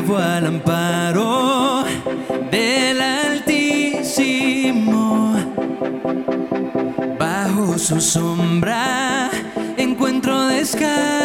Vivo al amparo del Altísimo. Bajo su sombra encuentro descanso.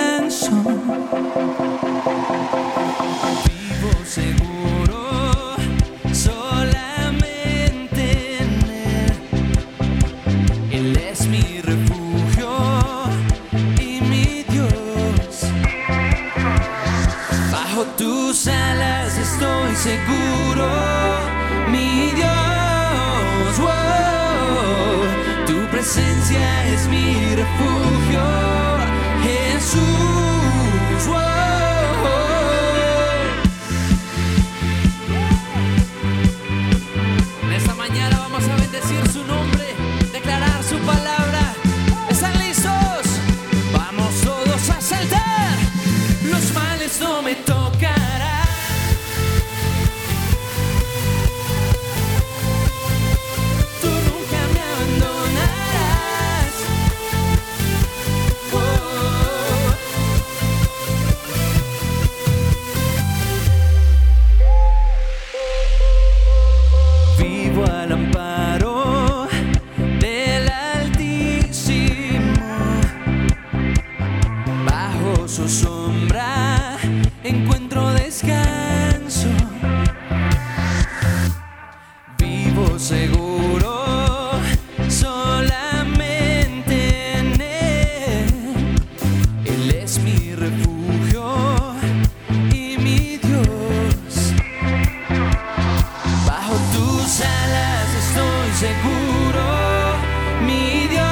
Mi Dios.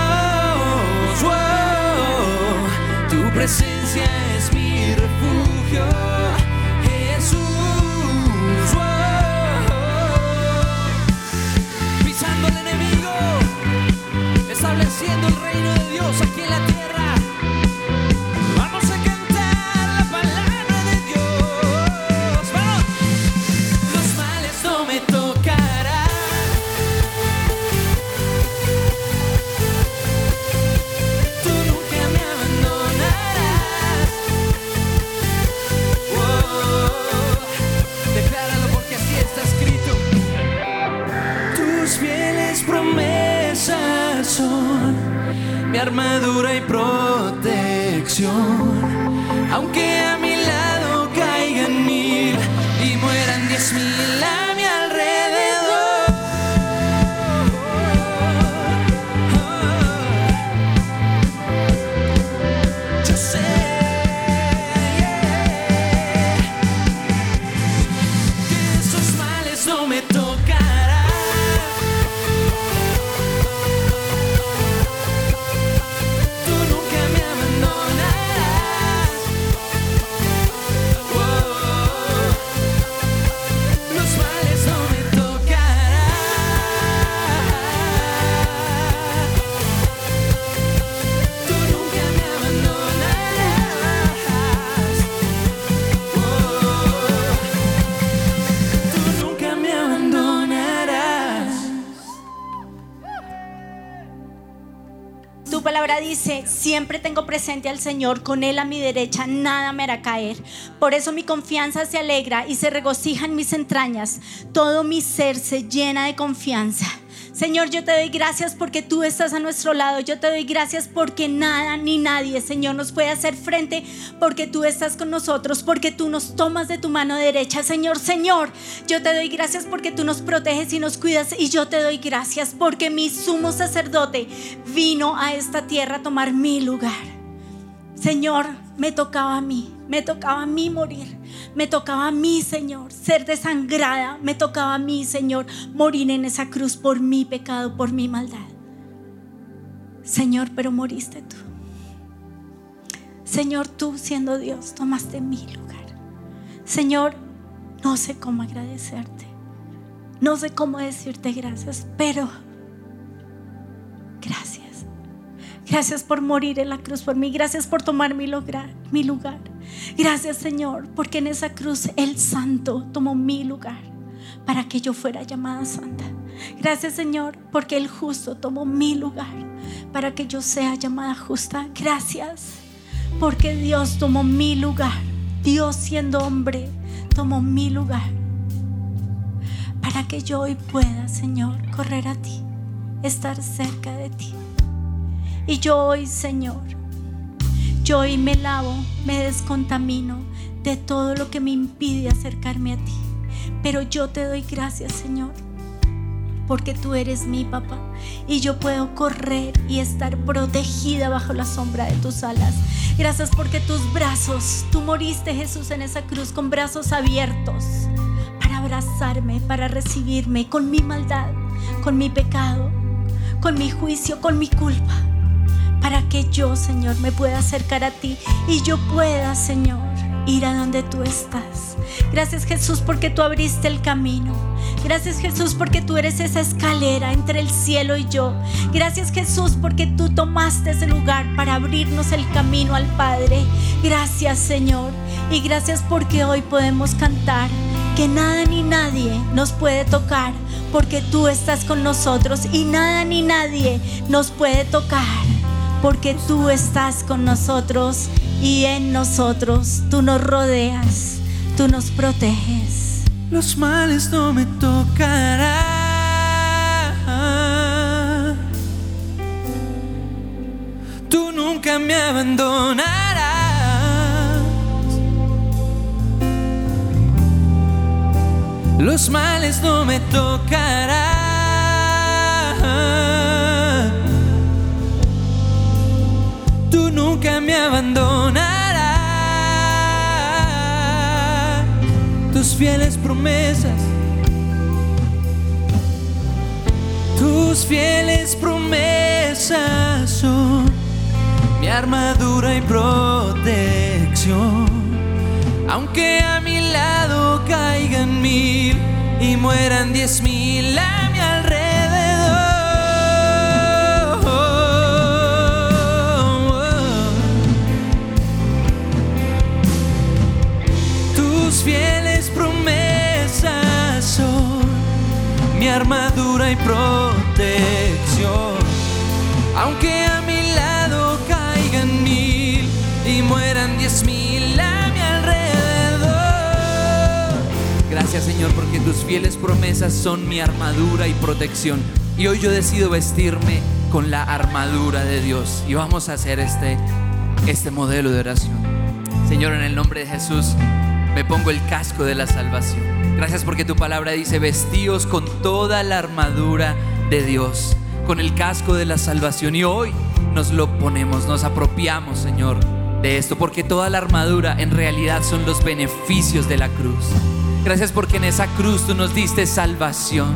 Tu presencia es mi refugio, Jesús. Pisando al enemigo, estableciendo el reino de Dios aquí en la tierra. Mi armadura y protección. Aunque a dice, siempre tengo presente al Señor, con Él a mi derecha, nada me hará caer. Por eso mi confianza se alegra y se regocija en mis entrañas. Todo mi ser se llena de confianza. Señor, yo te doy gracias porque tú estás a nuestro lado. Yo te doy gracias porque nada ni nadie, Señor, nos puede hacer frente porque tú estás con nosotros, porque tú nos tomas de tu mano derecha. Señor, Señor, yo te doy gracias porque tú nos proteges y nos cuidas. Y yo te doy gracias porque mi sumo sacerdote vino a esta tierra a tomar mi lugar. Señor, me tocaba a mí, me tocaba a mí morir, me tocaba a mí, Señor, ser desangrada, me tocaba a mí, Señor, morir en esa cruz por mi pecado, por mi maldad. Señor, pero moriste tú. Señor, tú siendo Dios, tomaste mi lugar. Señor, no sé cómo agradecerte, no sé cómo decirte gracias, pero gracias. Gracias por morir en la cruz por mí. Gracias por tomar mi lugar. Gracias Señor, porque en esa cruz el santo tomó mi lugar para que yo fuera llamada santa. Gracias Señor, porque el justo tomó mi lugar para que yo sea llamada justa. Gracias, porque Dios tomó mi lugar. Dios siendo hombre, tomó mi lugar para que yo hoy pueda, Señor, correr a ti, estar cerca de ti. Y yo hoy, Señor, yo hoy me lavo, me descontamino de todo lo que me impide acercarme a ti. Pero yo te doy gracias, Señor, porque tú eres mi papá y yo puedo correr y estar protegida bajo la sombra de tus alas. Gracias porque tus brazos, tú moriste Jesús en esa cruz con brazos abiertos para abrazarme, para recibirme con mi maldad, con mi pecado, con mi juicio, con mi culpa, para que yo, Señor, me pueda acercar a ti y yo pueda, Señor, ir a donde tú estás. Gracias Jesús porque tú abriste el camino. Gracias Jesús porque tú eres esa escalera entre el cielo y yo. Gracias Jesús porque tú tomaste ese lugar para abrirnos el camino al Padre. Gracias Señor. Y gracias porque hoy podemos cantar que nada ni nadie nos puede tocar porque tú estás con nosotros y nada ni nadie nos puede tocar porque tú estás con nosotros y en nosotros tú nos rodeas, tú nos proteges. Los males no me tocarán. Tú nunca me abandonarás. Los males no me tocarán. Nunca me abandonarás. Tus fieles promesas. Tus fieles promesas son mi armadura y protección. Aunque a mi lado caigan mil y mueran diez mil mi armadura y protección. Aunque a mi lado caigan mil y mueran diez mil a mi alrededor. Gracias Señor porque tus fieles promesas son mi armadura y protección. Y hoy yo decido vestirme con la armadura de Dios. Y vamos a hacer este, este modelo de oración. Señor, en el nombre de Jesús, me pongo el casco de la salvación. Gracias porque tu palabra dice, vestíos con toda la armadura de Dios, con el casco de la salvación. Y hoy nos lo ponemos, nos apropiamos, Señor, de esto, porque toda la armadura en realidad son los beneficios de la cruz. Gracias porque en esa cruz tú nos diste salvación.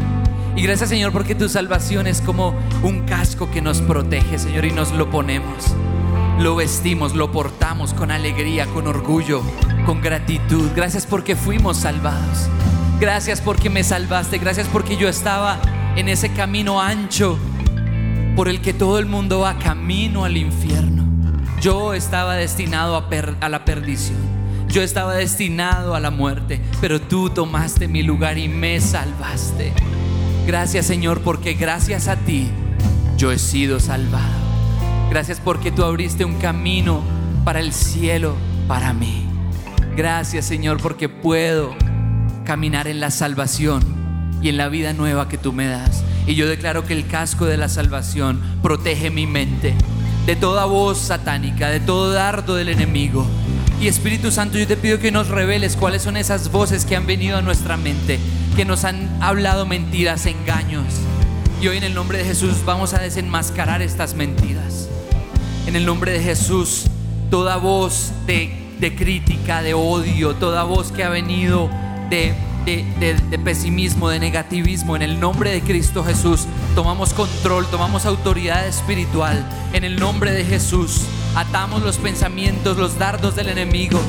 Y gracias Señor porque tu salvación es como un casco que nos protege, Señor, y nos lo ponemos. Lo vestimos, lo portamos con alegría, con orgullo, con gratitud. Gracias porque fuimos salvados. Gracias porque me salvaste. Gracias porque yo estaba en ese camino ancho por el que todo el mundo va camino al infierno. Yo estaba destinado a, a la perdición. Yo estaba destinado a la muerte, pero tú tomaste mi lugar y me salvaste. Gracias Señor, porque gracias a ti yo he sido salvado. Gracias porque tú abriste un camino para el cielo para mí. Gracias Señor porque puedo caminar en la salvación y en la vida nueva que tú me das. Y yo declaro que el casco de la salvación protege mi mente de toda voz satánica, de todo dardo del enemigo. Y Espíritu Santo, yo te pido que nos reveles cuáles son esas voces que han venido a nuestra mente, que nos han hablado mentiras, engaños. Y hoy en el nombre de Jesús vamos a desenmascarar estas mentiras. En el nombre de Jesús, toda voz de, de crítica, de odio, toda voz que ha venido de, de- de- pesimismo, de negativismo, en el nombre de Cristo Jesús, tomamos control, tomamos autoridad espiritual. En el nombre de Jesús, atamos los pensamientos, los dardos del enemigo,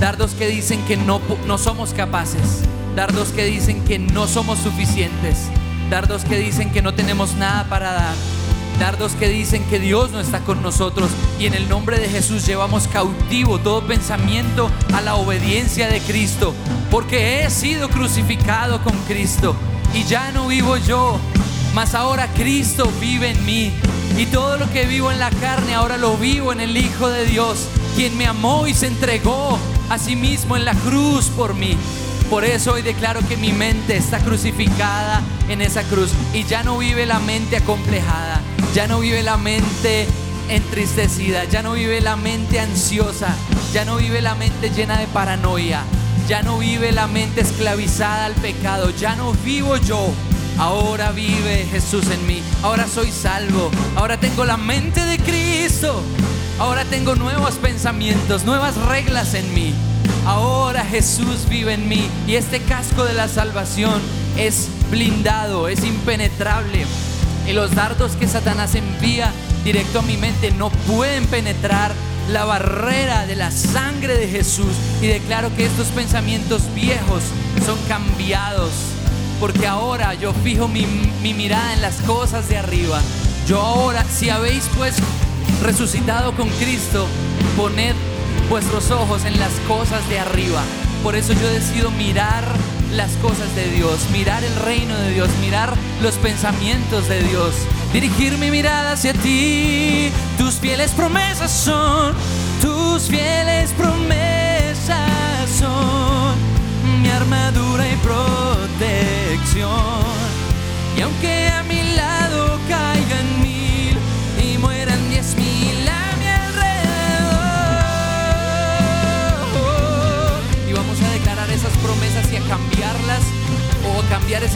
dardos que dicen que no, no somos capaces, dardos que dicen que no somos suficientes, dardos que dicen que no tenemos nada para dar. Dardos que dicen que Dios no está con nosotros. Y en el nombre de Jesús llevamos cautivo todo pensamiento a la obediencia de Cristo, porque he sido crucificado con Cristo y ya no vivo yo, mas ahora Cristo vive en mí. Y todo lo que vivo en la carne ahora lo vivo en el Hijo de Dios quien me amó y se entregó a sí mismo en la cruz por mí. Por eso hoy declaro que mi mente está crucificada en esa cruz y ya no vive la mente acomplejada, ya no vive la mente entristecida, ya no vive la mente ansiosa, ya no vive la mente llena de paranoia, ya no vive la mente esclavizada al pecado, ya no vivo yo. Ahora vive Jesús en mí, ahora soy salvo, ahora tengo la mente de Cristo, ahora tengo nuevos pensamientos, nuevas reglas en mí. Ahora Jesús vive en mí y este casco de la salvación es blindado, es impenetrable. Y los dardos que Satanás envía directo a mi mente no pueden penetrar la barrera de la sangre de Jesús. Y declaro que estos pensamientos viejos son cambiados. Porque ahora yo fijo mi, mi mirada en las cosas de arriba. Yo ahora, si habéis pues resucitado con Cristo, poned vuestros ojos en las cosas de arriba. Por eso yo decido mirar las cosas de Dios, mirar el reino de Dios, mirar los pensamientos de Dios, dirigir mi mirada hacia ti. Tus fieles promesas son, tus fieles promesas son mi armadura y protección. Y aunque a mi lado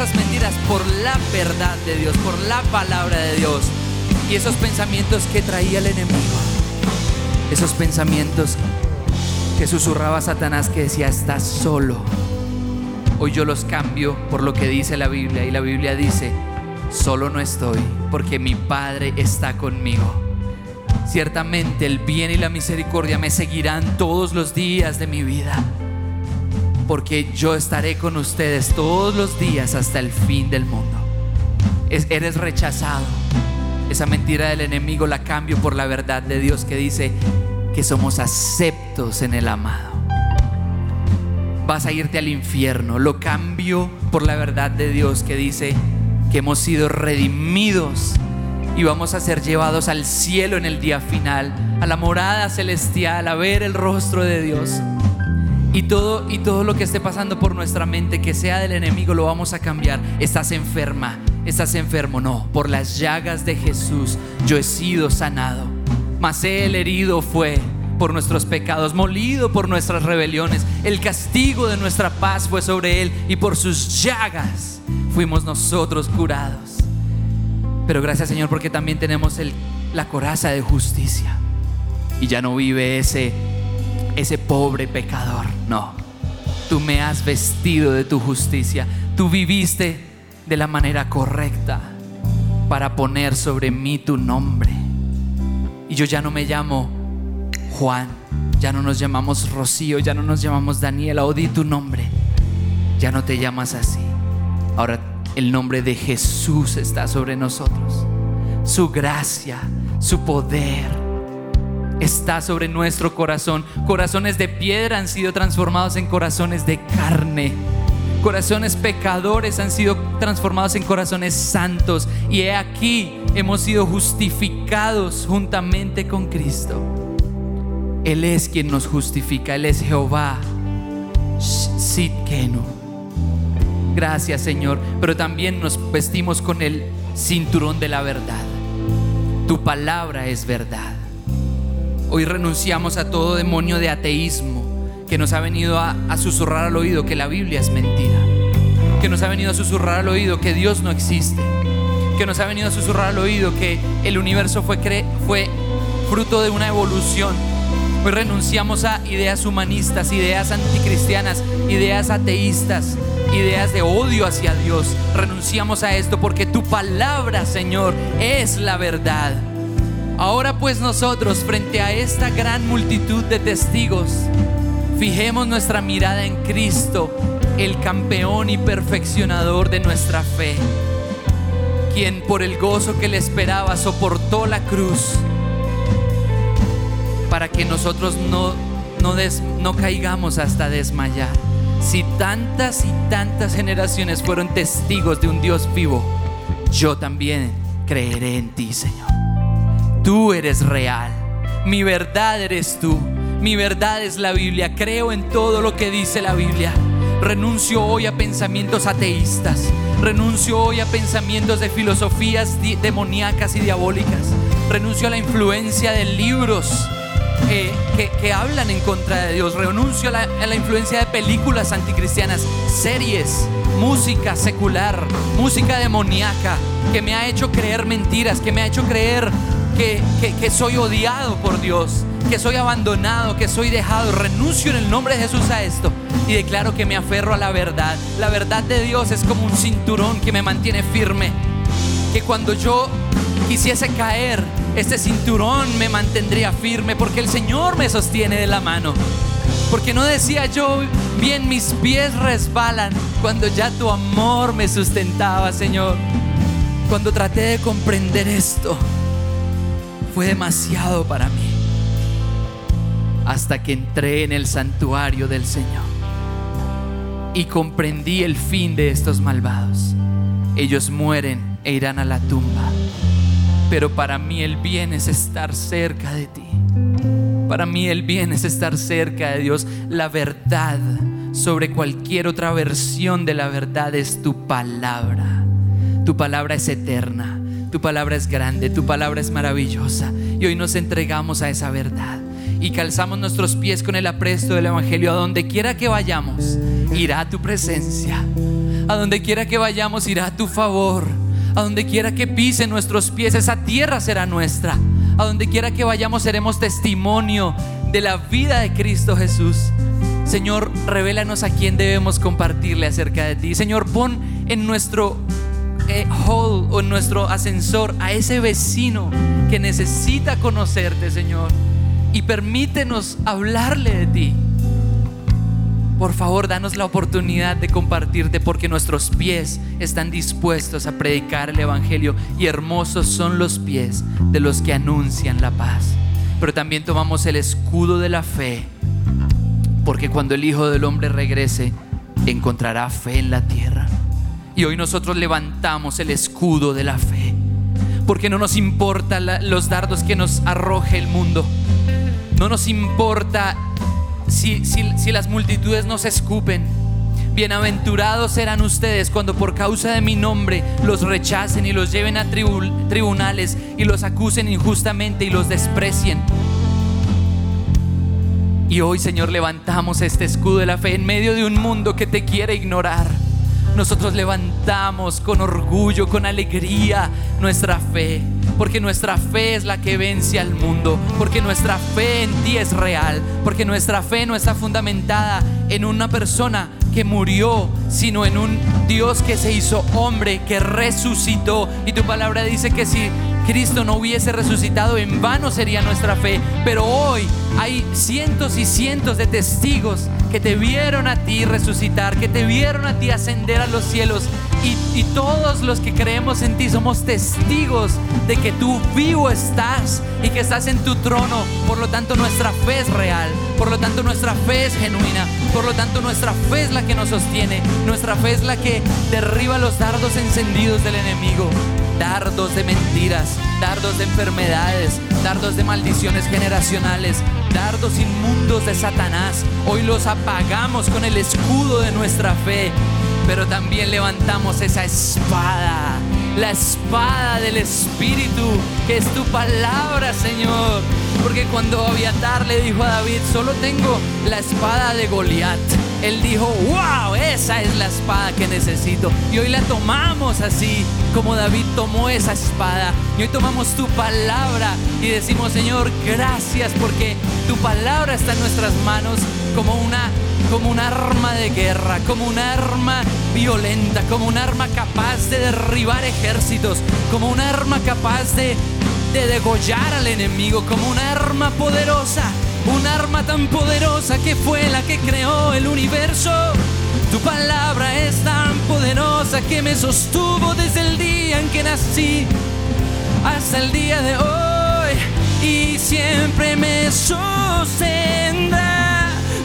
esas mentiras por la verdad de Dios, por la palabra de Dios. Y esos pensamientos que traía el enemigo, esos pensamientos que susurraba Satanás que decía, estás solo. Hoy yo los cambio por lo que dice la Biblia y la Biblia dice, solo no estoy porque mi Padre está conmigo. Ciertamente el bien y la misericordia me seguirán todos los días de mi vida, porque yo estaré con ustedes todos los días hasta el fin del mundo. Es- eres rechazado. Esa mentira del enemigo la cambio por la verdad de Dios que dice que somos aceptos en el amado vas a irte al infierno. Lo cambio por la verdad de Dios que dice que hemos sido redimidos y vamos a ser llevados al cielo en el día final, a la morada celestial, a ver el rostro de Dios. Y todo, y todo lo que esté pasando por nuestra mente, que sea del enemigo, lo vamos a cambiar. Estás enferma, estás enfermo. No, por las llagas de Jesús yo he sido sanado. Mas el herido fue por nuestros pecados, molido por nuestras rebeliones. El castigo de nuestra paz fue sobre él y por sus llagas fuimos nosotros curados. Pero gracias Señor porque también tenemos la coraza de justicia. Y ya no vive ese, ese pobre pecador. No, tú me has vestido de tu justicia. Tú viviste de la manera correcta para poner sobre mí tu nombre. Y yo ya no me llamo Juan, ya no nos llamamos Rocío, ya no nos llamamos Daniela, o di tu nombre. Ya no te llamas así. Ahora el nombre de Jesús está sobre nosotros. Su gracia, su poder está sobre nuestro corazón. Corazones de piedra han sido transformados en corazones de carne. Corazones pecadores han sido transformados en corazones santos. Y he aquí hemos sido justificados juntamente con Cristo. Él es quien nos justifica. Él es Jehová. Sitkenu. Gracias Señor. Pero también nos vestimos con el cinturón de la verdad. Tu palabra es verdad. Hoy renunciamos a todo demonio de ateísmo que nos ha venido a, susurrar al oído que la Biblia es mentira. Que nos ha venido a susurrar al oído que Dios no existe. Que nos ha venido a susurrar al oído que el universo fue, fue fruto de una evolución. Hoy renunciamos a ideas humanistas, ideas anticristianas, ideas ateístas, ideas de odio hacia Dios. Renunciamos a esto porque tu palabra, Señor, es la verdad. Ahora pues nosotros, frente a esta gran multitud de testigos, fijemos nuestra mirada en Cristo, el campeón y perfeccionador de nuestra fe, quien por el gozo que le esperaba soportó la cruz para que nosotros no, no, des- no caigamos hasta desmayar. Si tantas y tantas generaciones fueron testigos de un Dios vivo, yo también creeré en ti, Señor. Tú eres real, mi verdad eres tú, Mi verdad es la Biblia. Creo en todo lo que dice la Biblia. Renuncio hoy a pensamientos ateístas. Renuncio hoy a pensamientos de filosofías demoníacas y diabólicas. Renuncio a la influencia de libros que, que, hablan en contra de Dios. Renuncio a la, a la influencia de películas anticristianas, series, música secular, música demoníaca, que me ha hecho creer mentiras, que me ha hecho creer que, soy odiado por Dios, que soy abandonado, que soy dejado. Renuncio en el nombre de Jesús a esto y declaro que me aferro a la verdad. La verdad de Dios es como un cinturón que me mantiene firme. Que cuando yo quisiese caer, este cinturón me mantendría firme porque el Señor me sostiene de la mano. Porque no decía yo, bien mis pies resbalan cuando ya tu amor me sustentaba, Señor. Cuando traté de comprender esto, fue demasiado para mí. Hasta que entré en el santuario del Señor y comprendí el fin de estos malvados. Ellos mueren e irán a la tumba. Pero para mí el bien es estar cerca de ti. Para mí el bien es estar cerca de Dios. La verdad sobre cualquier otra versión de la verdad es tu palabra. Tu palabra es eterna. Tu palabra es grande. Tu palabra es maravillosa. Y hoy nos entregamos a esa verdad. Y calzamos nuestros pies con el apresto del Evangelio a donde quiera que vayamos irá tu presencia. A donde quiera que vayamos irá tu favor. A donde quiera que pisen nuestros pies, esa tierra será nuestra. A donde quiera que vayamos seremos testimonio de la vida de Cristo Jesús. Señor, revélanos a quién debemos compartirle acerca de ti. Señor, pon en nuestro hall o en nuestro ascensor a ese vecino que necesita conocerte, Señor. Y permítenos hablarle de ti. Por favor, danos la oportunidad de compartirte porque nuestros pies están dispuestos a predicar el Evangelio y hermosos son los pies de los que anuncian la paz. Pero también tomamos el escudo de la fe porque cuando el Hijo del Hombre regrese, encontrará fe en la tierra. Y hoy nosotros levantamos el escudo de la fe porque no nos importa los dardos que nos arroje el mundo. No nos importa si, las multitudes nos escupen. Bienaventurados serán ustedes cuando por causa de mi nombre los rechacen y los lleven a tribunales y los acusen injustamente y los desprecien. Y hoy, Señor, levantamos este escudo de la fe en medio de un mundo que te quiere ignorar. Nosotros levantamos con orgullo, con alegría nuestra fe porque nuestra fe es la que vence al mundo, porque nuestra fe en ti es real, porque nuestra fe no está fundamentada en una persona que murió, sino en un Dios que se hizo hombre, que resucitó. Y tu palabra dice que si Cristo no hubiese resucitado, en vano sería nuestra fe. Pero hoy hay cientos y cientos de testigos que te vieron a ti resucitar, que te vieron a ti ascender a los cielos y, todos los que creemos en ti somos testigos de que tú vivo estás y que estás en tu trono. Por lo tanto, nuestra fe es real. Por lo tanto, nuestra fe es genuina. Por lo tanto, nuestra fe es la que nos sostiene. Nuestra fe es la que derriba los dardos encendidos del enemigo. Dardos de mentiras, dardos de enfermedades, dardos de maldiciones generacionales, dardos inmundos de Satanás. Hoy los apagamos con el escudo de nuestra fe pero también levantamos esa espada, la espada del Espíritu, que es tu palabra, Señor. Porque cuando Abiatar le dijo a David, solo tengo la espada de Goliat, él dijo, wow, esa es la espada que necesito. Y hoy la tomamos así, como David tomó esa espada. Y hoy tomamos tu palabra y decimos, Señor, gracias porque tu palabra está en nuestras manos como una como un arma de guerra, como un arma violenta, como un arma capaz de derribar ejércitos, como un arma capaz de, de degollar al enemigo, como un arma poderosa, un arma tan poderosa que fue la que creó el universo. Tu palabra es tan poderosa que me sostuvo desde el día en que nací hasta el día de hoy y siempre me sostendrá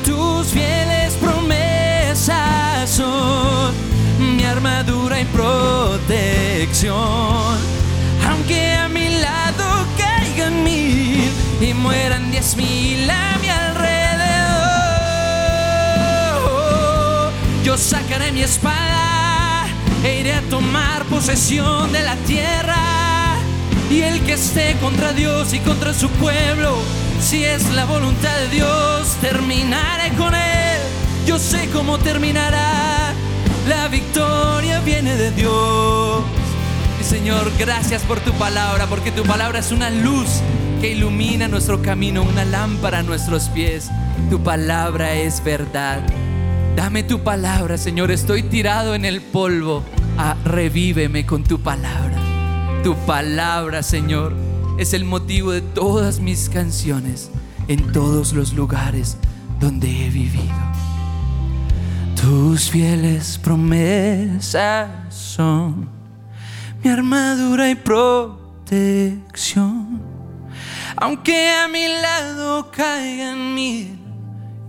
tus fieles promesas son mi armadura y protección. Aunque a y mueran diez mil a mi alrededor. Yo sacaré mi espada e iré a tomar posesión de la tierra. Y el que esté contra Dios y contra su pueblo, si es la voluntad de Dios, terminaré con él. Yo sé cómo terminará. La victoria viene de Dios. Y Señor, gracias por tu palabra, porque tu palabra es una luz que ilumina nuestro camino, una lámpara a nuestros pies. Tu palabra es verdad. Dame tu palabra, Señor. Estoy tirado en el polvo. Ah, revíveme con tu palabra. Tu palabra, Señor, es el motivo de todas mis canciones en todos los lugares donde he vivido. Tus fieles promesas son mi armadura y protección. Aunque a mi lado caigan mil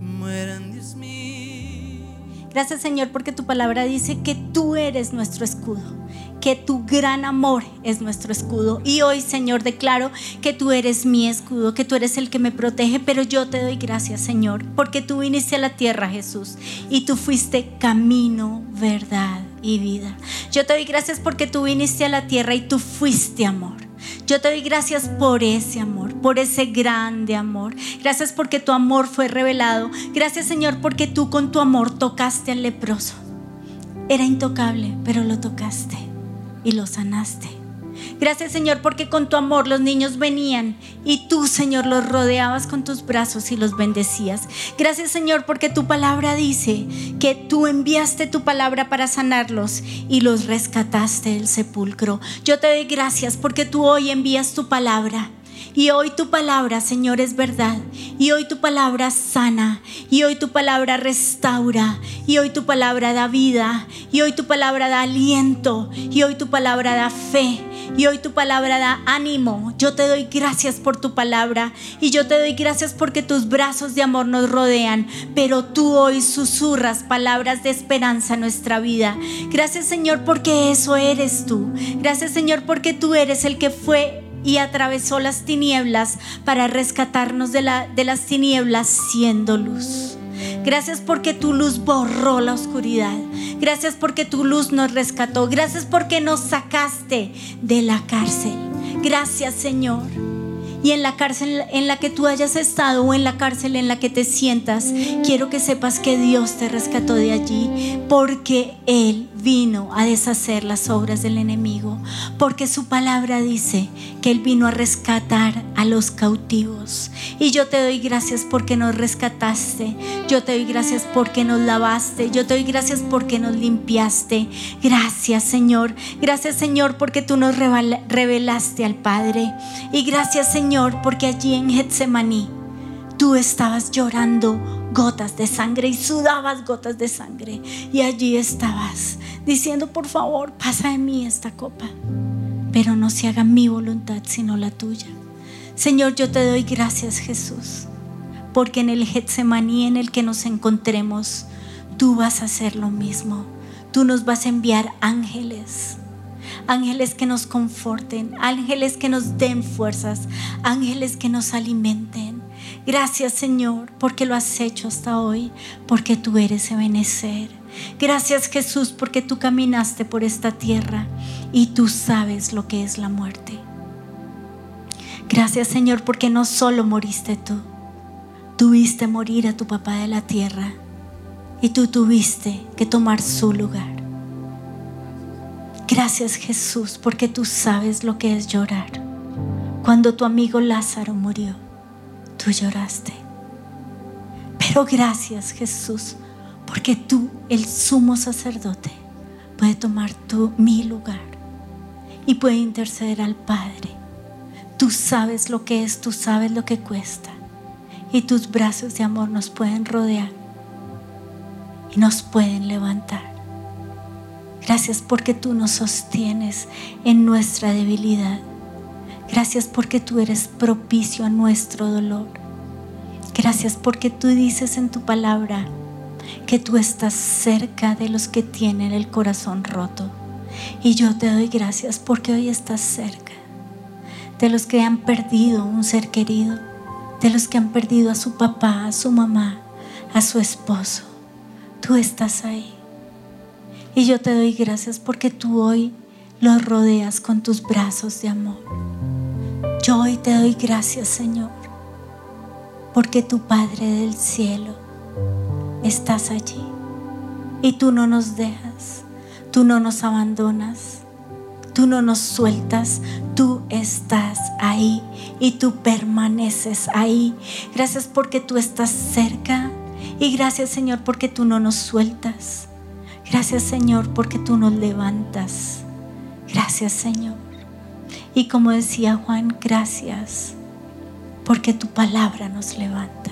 y mueran diez mil. Gracias Señor porque tu palabra dice que tú eres nuestro escudo, que tu gran amor es nuestro escudo. Y hoy Señor declaro que tú eres mi escudo, que tú eres el que me protege, pero yo te doy gracias Señor porque tú viniste a la tierra Jesús y tú fuiste camino, verdad y vida. Yo te doy gracias porque tú viniste a la tierra y tú fuiste amor. Yo te doy gracias por ese amor, por ese grande amor. Gracias porque tu amor fue revelado. Gracias Señor porque tú con tu amor tocaste al leproso. Era intocable, pero lo tocaste y lo sanaste. Gracias Señor porque con tu amor los niños venían y tú Señor los rodeabas con tus brazos y los bendecías. Gracias Señor porque tu palabra dice que tú enviaste tu palabra para sanarlos y los rescataste del sepulcro. Yo te doy gracias porque tú hoy envías tu palabra y hoy tu palabra, Señor, es verdad. Y hoy tu palabra sana. Y hoy tu palabra restaura. Y hoy tu palabra da vida. Y hoy tu palabra da aliento. Y hoy tu palabra da fe. Y hoy tu palabra da ánimo. Yo te doy gracias por tu palabra. Y yo te doy gracias porque tus brazos de amor nos rodean. Pero tú hoy susurras palabras de esperanza a nuestra vida. Gracias Señor porque eso eres tú. Gracias Señor porque tú eres el que fue y atravesó las tinieblas para rescatarnos de, la, de las tinieblas siendo luz. Gracias porque tu luz borró la oscuridad. Gracias porque tu luz nos rescató. Gracias porque nos sacaste de la cárcel. Gracias Señor. Y en la cárcel en la que tú hayas estado o en la cárcel en la que te sientas, quiero que sepas que Dios te rescató de allí porque Él vino a deshacer las obras del enemigo, porque su palabra dice que Él vino a rescatar a los cautivos. Y yo te doy gracias porque nos rescataste, yo te doy gracias porque nos lavaste, yo te doy gracias porque nos limpiaste. Gracias Señor, gracias Señor porque tú nos revelaste al Padre. Y gracias Señor porque allí en Getsemaní tú estabas llorando gotas de sangre y sudabas gotas de sangre. Y allí estabas diciendo, por favor, pasa de mí esta copa, pero no se haga mi voluntad sino la tuya. Señor, yo te doy gracias, Jesús, porque en el Getsemaní en el que nos encontremos, tú vas a hacer lo mismo. Tú nos vas a enviar ángeles ángeles que nos conforten, ángeles que nos den fuerzas, ángeles que nos alimenten. Gracias Señor porque lo has hecho hasta hoy, porque tú eres Ebenezer. Gracias Jesús porque tú caminaste por esta tierra y tú sabes lo que es la muerte. Gracias Señor porque no solo moriste tú, tuviste morir a tu papá de la tierra y tú tuviste que tomar su lugar. Gracias Jesús porque tú sabes lo que es llorar. Cuando tu amigo Lázaro murió, tú lloraste. Pero gracias Jesús porque tú, el sumo sacerdote, puede tomar tu, mi lugar y puede interceder al Padre. Tú sabes lo que es, tú sabes lo que cuesta. Y tus brazos de amor nos pueden rodear y nos pueden levantar. Gracias porque tú nos sostienes en nuestra debilidad. Gracias porque tú eres propicio a nuestro dolor. Gracias porque tú dices en tu palabra que tú estás cerca de los que tienen el corazón roto. Y yo te doy gracias porque hoy estás cerca de los que han perdido un ser querido, de los que han perdido a su papá, a su mamá, a su esposo. Tú estás ahí. Y yo te doy gracias porque tú hoy los rodeas con tus brazos de amor. Yo hoy te doy gracias, Señor, porque tu Padre del cielo estás allí y tú no nos dejas, tú no nos abandonas, tú no nos sueltas, tú estás ahí y tú permaneces ahí. Gracias porque tú estás cerca y gracias Señor porque tú no nos sueltas. Gracias Señor porque tú nos levantas. Gracias Señor. Y como decía Juan, gracias porque tu palabra nos levanta.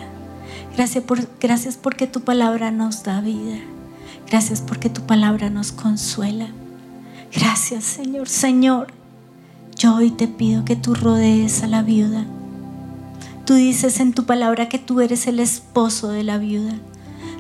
Gracias, gracias porque tu palabra nos da vida. Gracias porque tu palabra nos consuela. Gracias Señor. Señor, yo hoy te pido que tú rodees a la viuda. Tú dices en tu palabra que tú eres el esposo de la viuda.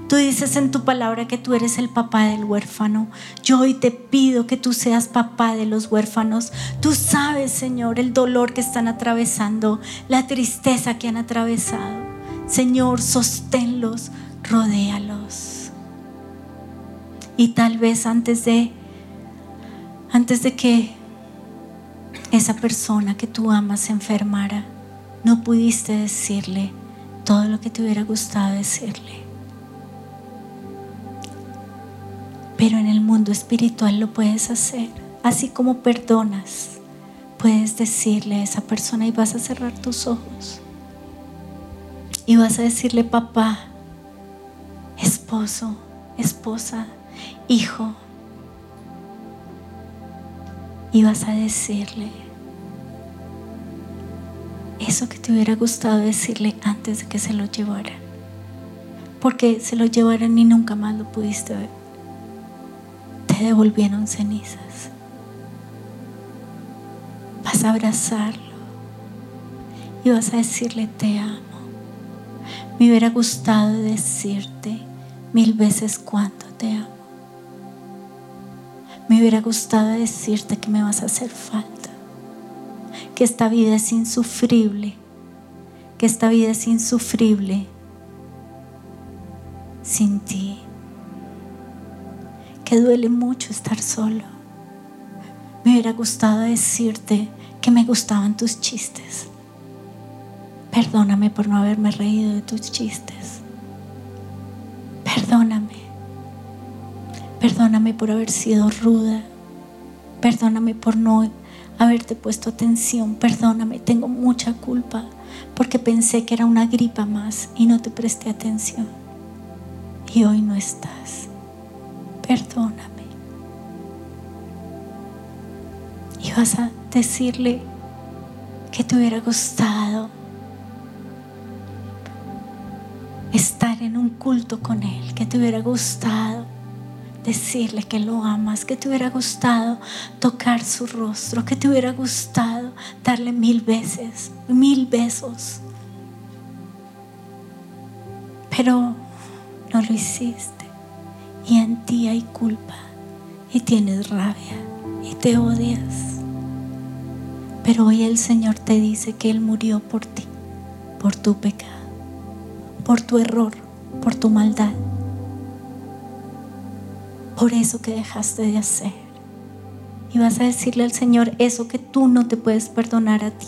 Tú dices en tu palabra que tú eres el papá del huérfano. Yo hoy te pido que tú seas papá de los huérfanos. Tú sabes, Señor, el dolor que están atravesando, la tristeza que han atravesado. Señor, sosténlos, rodéalos. Y tal vez antes de antes de que esa persona que tú amas se enfermara, no pudiste decirle todo lo que te hubiera gustado decirle. Pero en el mundo espiritual lo puedes hacer. Así como perdonas, puedes decirle a esa persona y vas a cerrar tus ojos. Y vas a decirle, papá, esposo, esposa, hijo. Y vas a decirle eso que te hubiera gustado decirle antes de que se lo llevaran. Porque se lo llevaran y nunca más lo pudiste ver devolvieron cenizas. Vas a abrazarlo y vas a decirle te amo. Me hubiera gustado decirte mil veces cuánto te amo. Me hubiera gustado decirte que me vas a hacer falta, que esta vida es insufrible, que esta vida es insufrible sin ti que duele mucho estar solo. Me hubiera gustado decirte que me gustaban tus chistes. Perdóname por no haberme reído de tus chistes. Perdóname. Perdóname por haber sido ruda. Perdóname por no haberte puesto atención. Perdóname, tengo mucha culpa porque pensé que era una gripa más y no te presté atención. Y hoy no estás perdóname. Y vas a decirle que te hubiera gustado estar en un culto con Él, que te hubiera gustado decirle que lo amas, que te hubiera gustado tocar su rostro, que te hubiera gustado darle mil veces, mil besos. Pero no lo hiciste y en ti hay culpa y tienes rabia y te odias. Pero hoy el Señor te dice que Él murió por ti, por tu pecado, por tu error, por tu maldad, por eso que dejaste de hacer. Y vas a decirle al Señor eso que tú no te puedes perdonar a ti.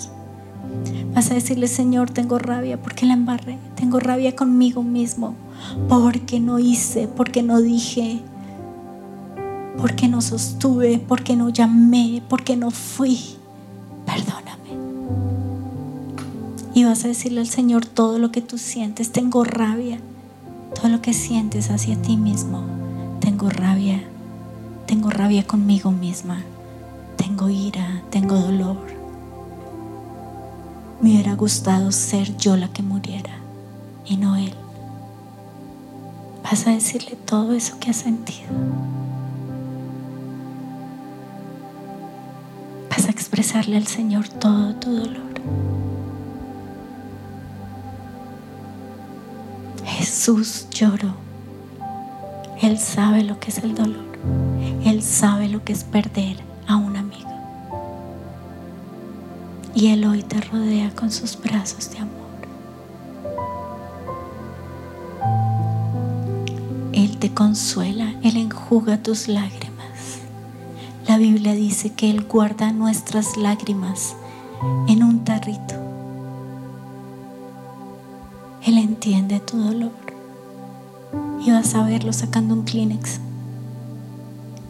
Vas a decirle, Señor, tengo rabia porque la embarré, tengo rabia conmigo mismo porque no hice, porque no dije, porque no sostuve, porque no llamé, porque no fui. Perdóname. Y vas a decirle al Señor todo lo que tú sientes. Tengo rabia. Todo lo que sientes hacia ti mismo. Tengo rabia. Tengo rabia conmigo misma. Tengo ira. Tengo dolor. Me hubiera gustado ser yo la que muriera y no Él vas a decirle todo eso que has sentido. Vas a expresarle al Señor todo tu dolor. Jesús lloró. Él sabe lo que es el dolor. Él sabe lo que es perder a un amigo. Y Él hoy te rodea con sus brazos de amor. Te consuela, Él enjuga tus lágrimas. La Biblia dice que Él guarda nuestras lágrimas en un tarrito. Él entiende tu dolor. Y vas a verlo sacando un Kleenex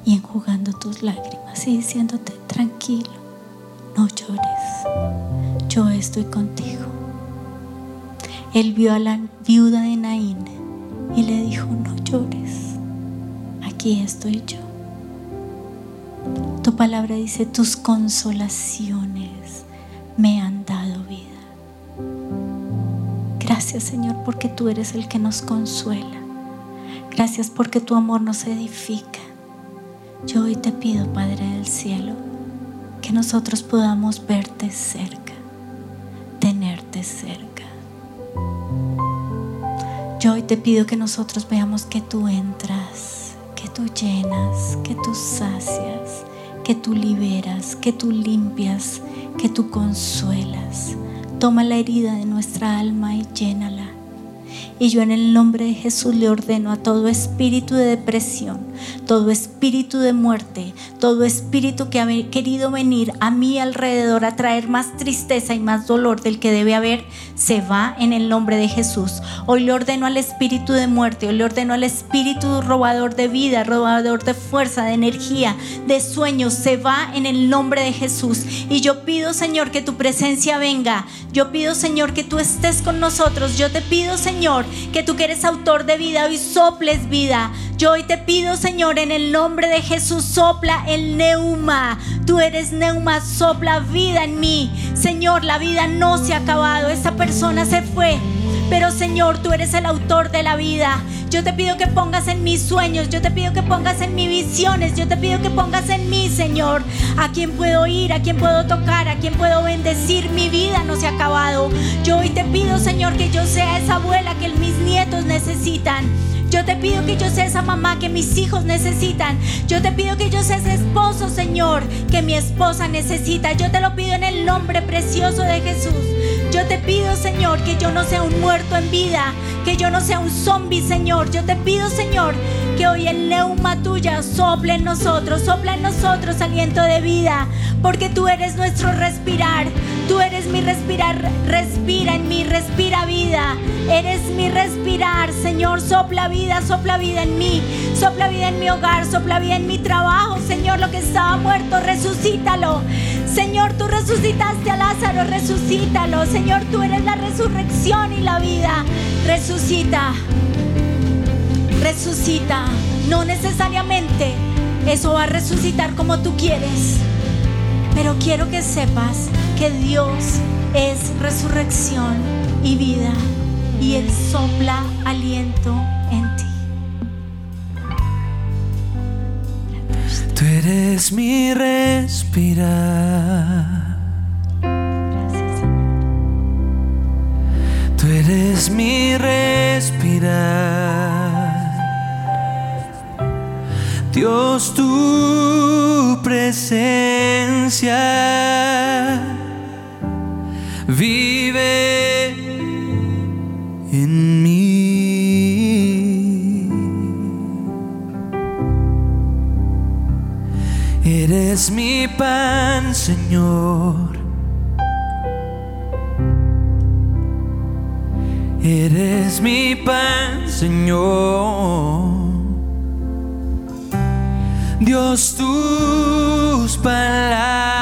y enjugando tus lágrimas y diciéndote, tranquilo, no llores, yo estoy contigo. Él vio a la viuda de Naín y le dijo, no llores, aquí estoy yo. Tu palabra dice, tus consolaciones me han dado vida. Gracias Señor porque tú eres el que nos consuela. Gracias porque tu amor nos edifica. Yo hoy te pido, Padre del Cielo, que nosotros podamos verte cerca, tenerte cerca. Yo hoy te pido que nosotros veamos que tú entras, que tú llenas, que tú sacias, que tú liberas, que tú limpias, que tú consuelas. Toma la herida de nuestra alma y llénala. Y yo en el nombre de Jesús le ordeno a todo espíritu de depresión, todo espíritu de muerte, todo espíritu que ha querido venir a mi alrededor a traer más tristeza y más dolor del que debe haber, se va en el nombre de Jesús. Hoy le ordeno al espíritu de muerte, hoy le ordeno al espíritu robador de vida, robador de fuerza, de energía, de sueños, se va en el nombre de Jesús. Y yo pido, Señor, que tu presencia venga. Yo pido, Señor, que tú estés con nosotros. Yo te pido, Señor, que tú que eres autor de vida, hoy soples vida. Yo hoy te pido, Señor, en el nombre de Jesús, sopla el neuma. Tú eres neuma, sopla vida en mí. Señor, la vida no se ha acabado. Esa persona se fue. Pero Señor, tú eres el autor de la vida. Yo te pido que pongas en mis sueños, yo te pido que pongas en mis visiones, yo te pido que pongas en mí, Señor, a quien puedo ir, a quien puedo tocar, a quien puedo bendecir. Mi vida no se ha acabado. Yo hoy te pido, Señor, que yo sea esa abuela que mis nietos necesitan. Yo te pido que yo sea esa mamá que mis hijos necesitan. Yo te pido que yo sea ese esposo, Señor, que mi esposa necesita. Yo te lo pido en el nombre precioso de Jesús. Yo te pido, Señor, que yo no sea un muerto en vida, que yo no sea un zombie, Señor. Yo te pido, Señor, que hoy el neuma tuya sople en nosotros, sopla en nosotros aliento de vida, porque tú eres nuestro respirar. Tú eres mi respirar, respira en mí, respira vida. Eres mi respirar, Señor, sopla vida, sopla vida en mí, sopla vida en mi hogar, sopla vida en mi trabajo, Señor, lo que estaba muerto, resucítalo. Señor, tú resucitaste a Lázaro, resucítalo. Señor, tú eres la resurrección y la vida. Resucita, resucita. No necesariamente eso va a resucitar como tú quieres. Pero quiero que sepas que Dios es resurrección y vida y Él sopla aliento eres mi respirar. Tú eres mi respirar. Dios, tu presencia vive en Eres mi pan, Señor. Eres mi pan, Señor. Dios, tus palabras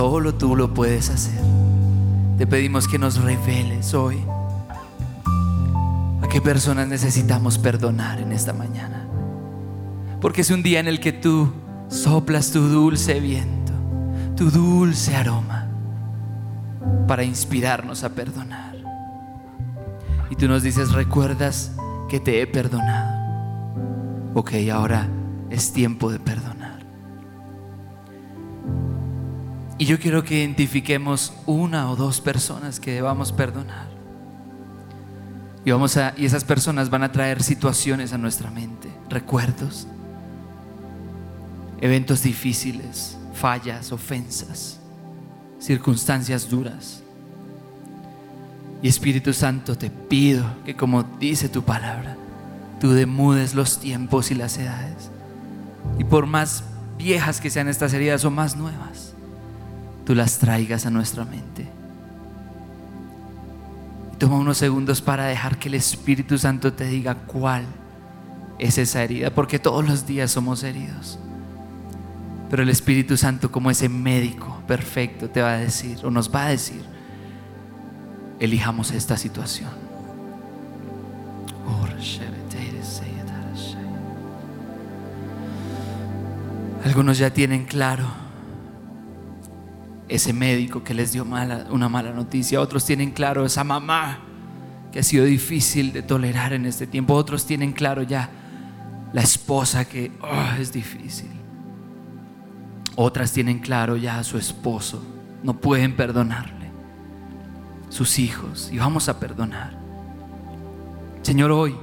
solo tú lo puedes hacer. Te pedimos que nos reveles hoy a qué personas necesitamos perdonar en esta mañana. Porque es un día en el que tú soplas tu dulce viento, tu dulce aroma, para inspirarnos a perdonar. Y tú nos dices, ¿recuerdas que te he perdonado? Ok, ahora es tiempo de perdonar. Yo quiero que identifiquemos una o dos personas que debamos perdonar. Y, vamos a, y esas personas van a traer situaciones a nuestra mente, recuerdos, eventos difíciles, fallas, ofensas, circunstancias duras. Y Espíritu Santo, te pido que como dice tu palabra, tú demudes los tiempos y las edades. Y por más viejas que sean estas heridas o más nuevas, tú las traigas a nuestra mente. Toma unos segundos para dejar que el Espíritu Santo te diga cuál es esa herida, porque todos los días somos heridos. Pero el Espíritu Santo, como ese médico perfecto, te va a decir o nos va a decir, elijamos esta situación. Algunos ya tienen claro ese médico que les dio mala, una mala noticia. Otros tienen claro esa mamá que ha sido difícil de tolerar en este tiempo. Otros tienen claro ya la esposa que oh, es difícil. Otras tienen claro ya a su esposo. No pueden perdonarle. Sus hijos. Y vamos a perdonar. Señor, hoy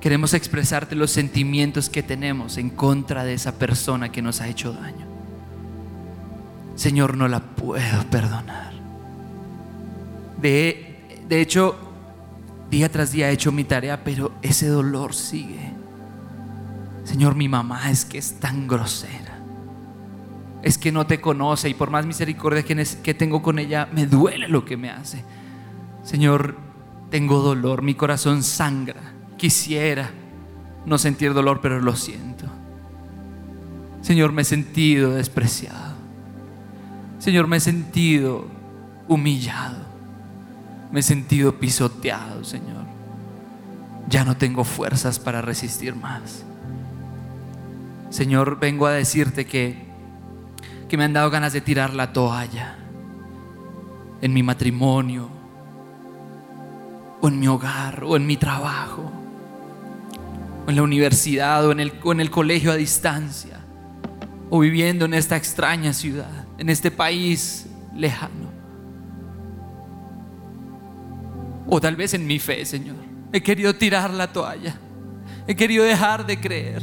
queremos expresarte los sentimientos que tenemos en contra de esa persona que nos ha hecho daño. Señor, no la puedo perdonar. De, de hecho, día tras día he hecho mi tarea, pero ese dolor sigue. Señor, mi mamá es que es tan grosera. Es que no te conoce y por más misericordia que, tengo con ella, me duele lo que me hace. Señor, tengo dolor, mi corazón sangra. Quisiera no sentir dolor, pero lo siento. Señor, me he sentido despreciado. Señor, me he sentido humillado. Me he sentido pisoteado, Señor. Ya no tengo fuerzas para resistir más. Señor, vengo a decirte que, que me han dado ganas de tirar la toalla en mi matrimonio, o en mi hogar, o en mi trabajo, o en la universidad, o en el, o en el colegio a distancia, o viviendo en esta extraña ciudad, en este país lejano. O tal vez en mi fe, Señor. He querido tirar la toalla. He querido dejar de creer.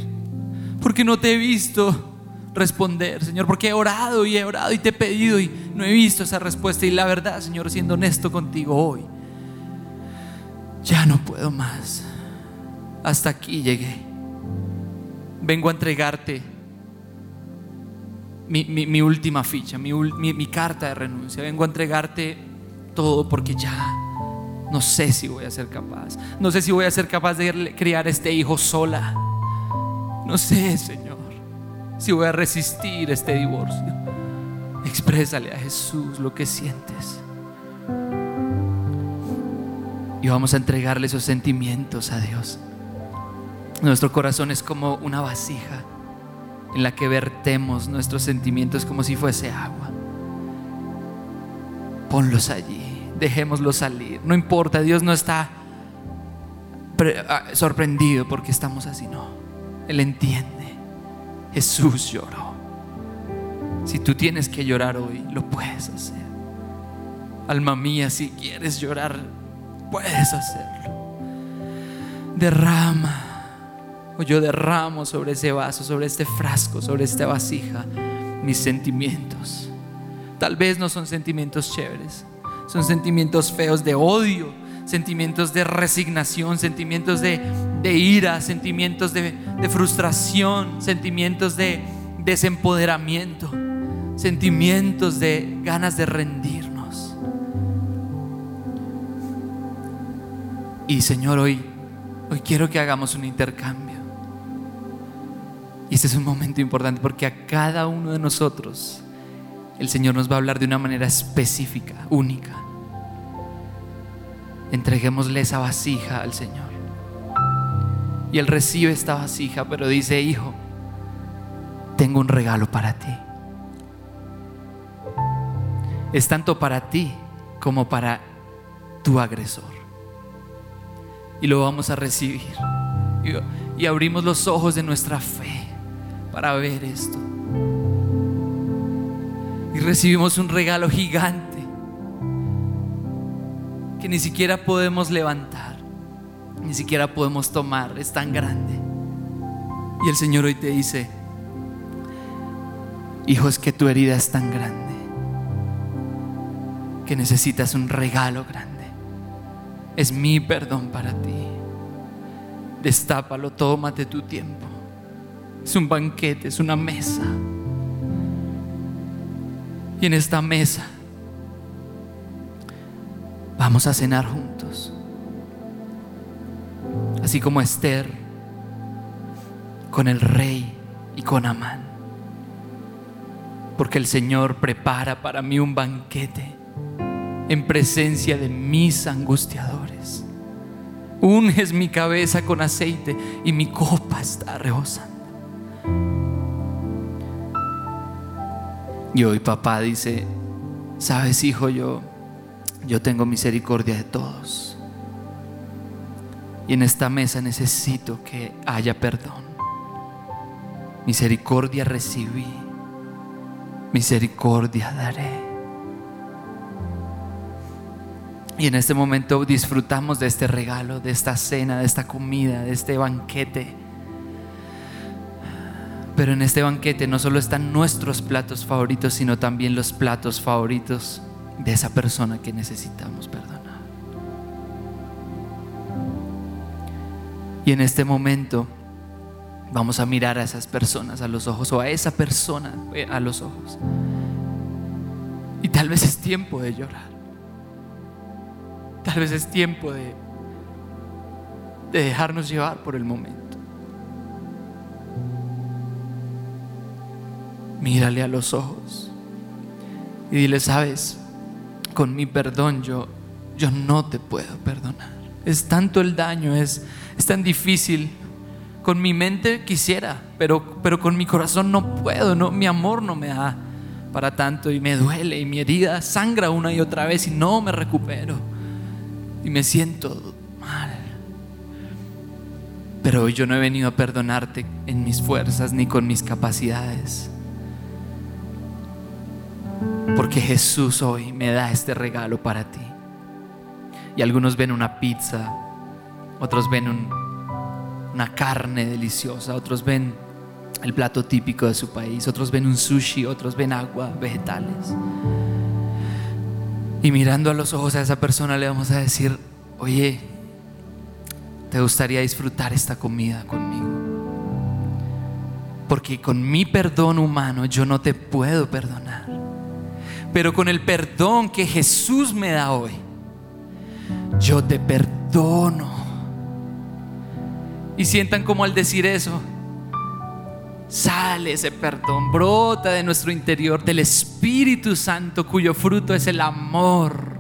Porque no te he visto responder, Señor. Porque he orado y he orado y te he pedido y no he visto esa respuesta. Y la verdad, Señor, siendo honesto contigo hoy, ya no puedo más. Hasta aquí llegué. Vengo a entregarte mi, última ficha, mi, mi carta de renuncia. Vengo a entregarte todo porque ya no sé si voy a ser capaz. No sé si voy a ser capaz de criar este hijo sola. No sé, Señor, si voy a resistir este divorcio. Exprésale a Jesús lo que sientes. Y vamos a entregarle esos sentimientos a Dios. Nuestro corazón es como una vasija en la que vertemos nuestros sentimientos como si fuese agua. Ponlos allí, dejémoslos salir. No importa, Dios no está ah, sorprendido porque estamos así, no. Él entiende. Jesús lloró. Si tú tienes que llorar hoy, lo puedes hacer. Alma mía, si quieres llorar, puedes hacerlo. Derrama o yo derramo sobre ese vaso, sobre este frasco, sobre esta vasija, mis sentimientos. Tal vez no son sentimientos chéveres, son sentimientos feos de odio, sentimientos de resignación, sentimientos de, ira, sentimientos de, de frustración, sentimientos de desempoderamiento, sentimientos de ganas de rendirnos. Y Señor, hoy, hoy quiero que hagamos un intercambio. Y este es un momento importante porque a cada uno de nosotros el Señor nos va a hablar de una manera específica, única. Entreguémosle esa vasija al Señor. Y Él recibe esta vasija, pero dice, hijo, tengo un regalo para ti. Es tanto para ti como para tu agresor. Y lo vamos a recibir. Y, abrimos los ojos de nuestra fe para ver esto. Y recibimos un regalo gigante que ni siquiera podemos levantar, ni siquiera podemos tomar, es tan grande. Y el Señor hoy te dice, hijo, es que tu herida es tan grande que necesitas un regalo grande. Es mi perdón para ti. Destápalo, tómate tu tiempo. Es un banquete, es una mesa. Y en esta mesa vamos a cenar juntos. Así como Esther con el rey y con Amán. Porque el Señor prepara para mí un banquete en presencia de mis angustiadores. Unges mi cabeza con aceite y mi copa está rebosando. Y hoy papá dice, sabes hijo, yo, yo tengo misericordia de todos. Y en esta mesa necesito que haya perdón. Misericordia recibí, misericordia daré. Y en este momento disfrutamos de este regalo, de esta cena, de esta comida, de este banquete pero en este banquete no solo están nuestros platos favoritos, sino también los platos favoritos de esa persona que necesitamos perdonar. Y en este momento vamos a mirar a esas personas a los ojos o a esa persona eh, a los ojos. Y tal vez es tiempo de llorar. Tal vez es tiempo de, de dejarnos llevar por el momento. Mírale a los ojos y dile, sabes, con mi perdón yo, yo no te puedo perdonar. Es tanto el daño, es, es tan difícil. Con mi mente quisiera, pero, pero con mi corazón no puedo, no, mi amor no me da para tanto y me duele y mi herida sangra una y otra vez y no me recupero. y me siento mal. Pero yo no he venido a perdonarte en mis fuerzas ni con mis capacidades. Porque Jesús hoy me da este regalo para ti. Y algunos ven una pizza, otros ven una carne deliciosa, otros ven el plato típico de su país, otros ven un sushi, otros ven agua, vegetales. Y mirando a los ojos a esa persona le vamos a decir, oye, ¿te gustaría disfrutar esta comida conmigo? Porque con mi perdón humano yo no te puedo perdonar. Pero con el perdón que Jesús me da hoy, yo te perdono. Y sientan como al decir eso, sale ese perdón, brota de nuestro interior, del Espíritu Santo, cuyo fruto es el amor.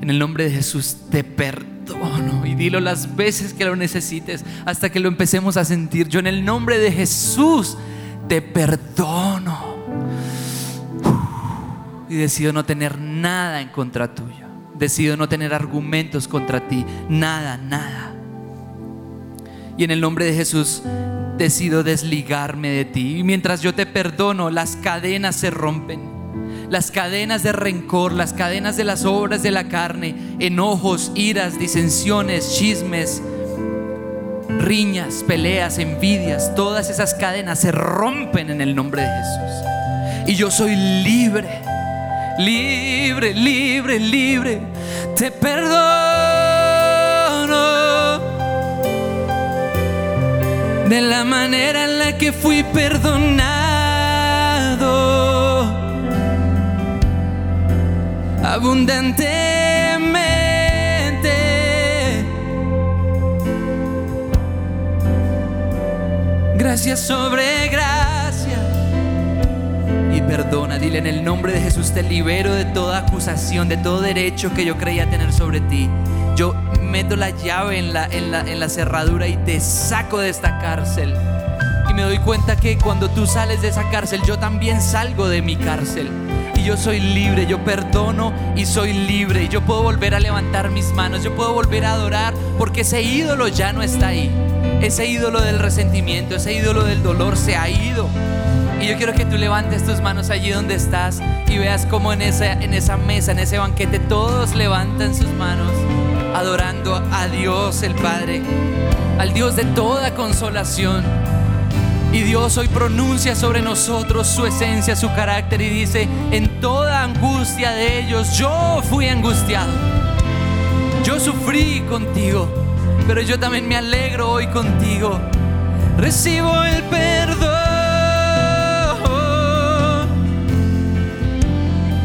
En el nombre de Jesús te perdono y dilo las veces que lo necesites hasta que lo empecemos a sentir. Yo en el nombre de Jesús te perdono. Y decido no tener nada en contra tuyo. Decido no tener argumentos contra ti. Nada, nada. Y en el nombre de Jesús decido desligarme de ti. Y mientras yo te perdono, las cadenas se rompen. Las cadenas de rencor, las cadenas de las obras de la carne, enojos, iras, disensiones, chismes, riñas, peleas, envidias, todas esas cadenas se rompen en el nombre de Jesús. Y yo soy libre, libre, libre, libre. Te perdono de la manera en la que fui perdonado abundantemente. Gracias sobre gracia. Perdona, dile en el nombre de Jesús, te libero de toda acusación, de todo derecho que yo creía tener sobre ti. Yo meto la llave en la, en la, en la cerradura y te saco de esta cárcel. Y me doy cuenta que cuando tú sales de esa cárcel, yo también salgo de mi cárcel. Y yo soy libre, yo perdono y soy libre. Y yo puedo volver a levantar mis manos, yo puedo volver a adorar porque ese ídolo ya no está ahí. Ese ídolo del resentimiento, ese ídolo del dolor se ha ido. Y yo quiero que tú levantes tus manos allí donde estás y veas como en esa, en esa mesa, en ese banquete, todos levantan sus manos adorando a Dios el Padre, al Dios de toda consolación. Y Dios hoy pronuncia sobre nosotros su esencia, su carácter y dice, en toda angustia de ellos yo fui angustiado. Yo sufrí contigo, pero yo también me alegro hoy contigo. Recibo el perdón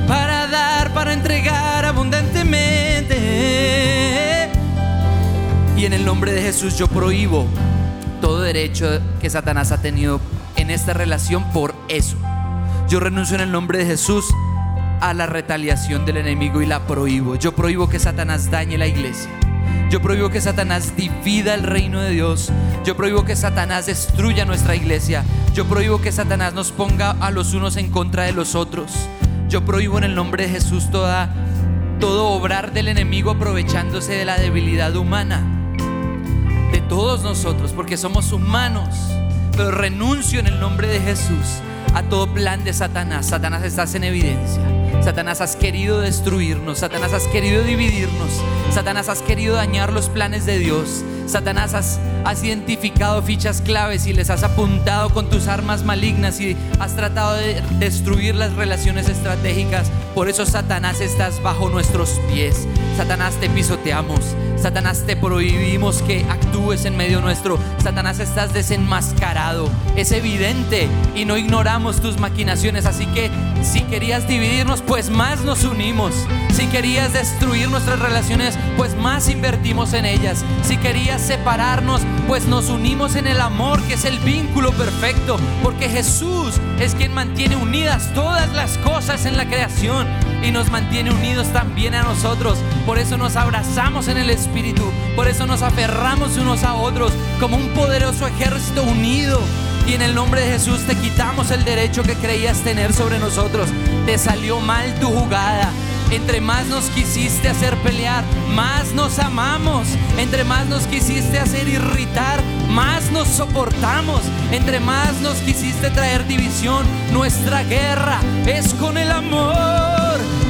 para dar, para entregar abundantemente. Y en el nombre de Jesús yo prohíbo todo derecho que Satanás ha tenido en esta relación por eso. Yo renuncio en el nombre de Jesús a la retaliación del enemigo y la prohíbo. Yo prohíbo que Satanás dañe la iglesia. Yo prohíbo que Satanás divida el reino de Dios. Yo prohíbo que Satanás destruya nuestra iglesia. Yo prohíbo que Satanás nos ponga a los unos en contra de los otros. Yo prohíbo en el nombre de Jesús toda, todo obrar del enemigo aprovechándose de la debilidad humana. De todos nosotros, porque somos humanos. Pero renuncio en el nombre de Jesús a todo plan de Satanás. Satanás estás en evidencia. Satanás has querido destruirnos, Satanás has querido dividirnos, Satanás has querido dañar los planes de Dios, Satanás has, identificado fichas claves y les has apuntado con tus armas malignas y has tratado de destruir las relaciones estratégicas. Por eso Satanás estás bajo nuestros pies. Satanás te pisoteamos. Satanás te prohibimos que actúes en medio nuestro. Satanás estás desenmascarado. Es evidente y no ignoramos tus maquinaciones. Así que si querías dividirnos, pues más nos unimos. Si querías destruir nuestras relaciones, pues más invertimos en ellas. Si querías separarnos, pues nos unimos en el amor, que es el vínculo perfecto. Porque Jesús es quien mantiene unidas todas las cosas en la creación y nos mantiene unidos también a nosotros. Por eso nos abrazamos en el Espíritu. Por eso nos aferramos unos a otros como un poderoso ejército unido. Y en el nombre de Jesús te quitamos el derecho que creías tener sobre nosotros. Te salió mal tu jugada. Entre más nos quisiste hacer pelear, más nos amamos. Entre más nos quisiste hacer irritar, más nos soportamos. Entre más nos quisiste traer división, nuestra guerra es con el amor,